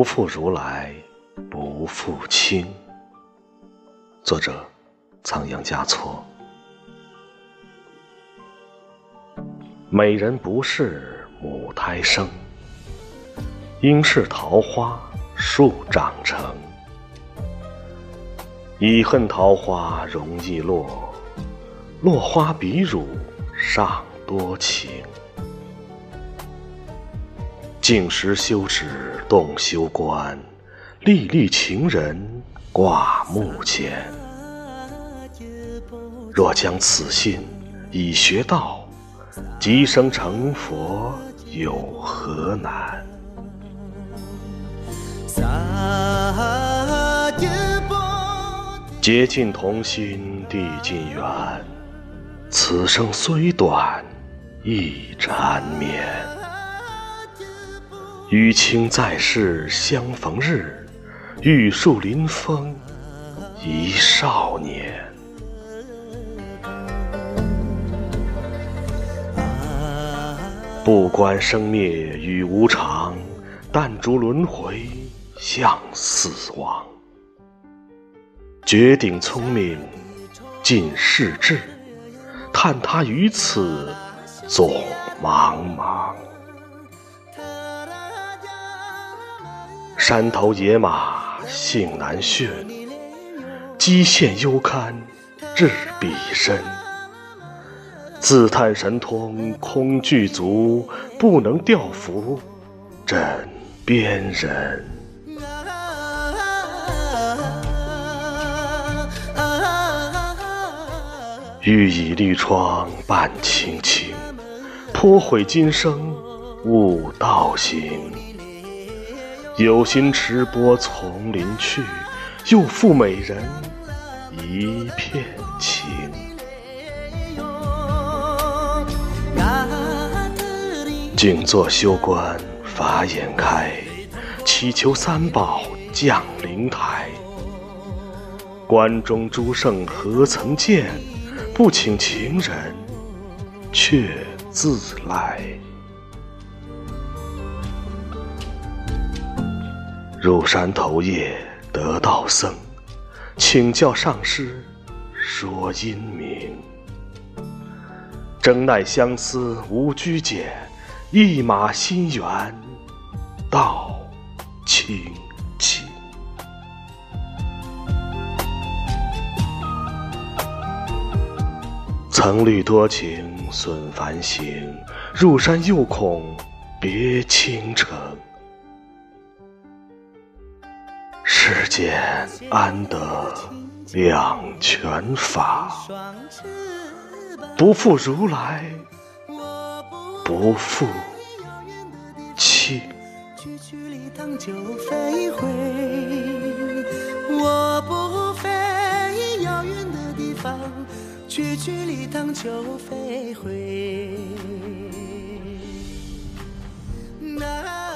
不负如来，不负卿。作者：仓央嘉措。美人不是母胎生，应是桃花树长成。已恨桃花容易落，落花比汝尚多情。静时休止动修观，历历情人挂目前。若将此心已学道，即生成佛有何难？结尽同心地尽缘，此生虽短，亦缠绵。与卿在世相逢日，玉树临风一少年。不管生灭与无常，但逐轮回向死亡。绝顶聪明尽世智，叹他于此总茫茫。山头野马性难驯，机陷幽堪智彼深。自叹神通空具足，不能调伏枕边人。欲以绿窗伴青青，颇悔今生悟道行。有心持钵从林去，又负美人一片情。静坐修观法眼开，祈求三宝降灵台。关中诸圣何曾见？不请情人却自来。入山头夜得道僧，请教上师说因明。征奈相思无拘简，一马心猿道清净。曾虑多情损繁行，入山又恐别倾城。世间安得两全法？不负如来，不负卿。我不飞遥远的地方，去去飞。那。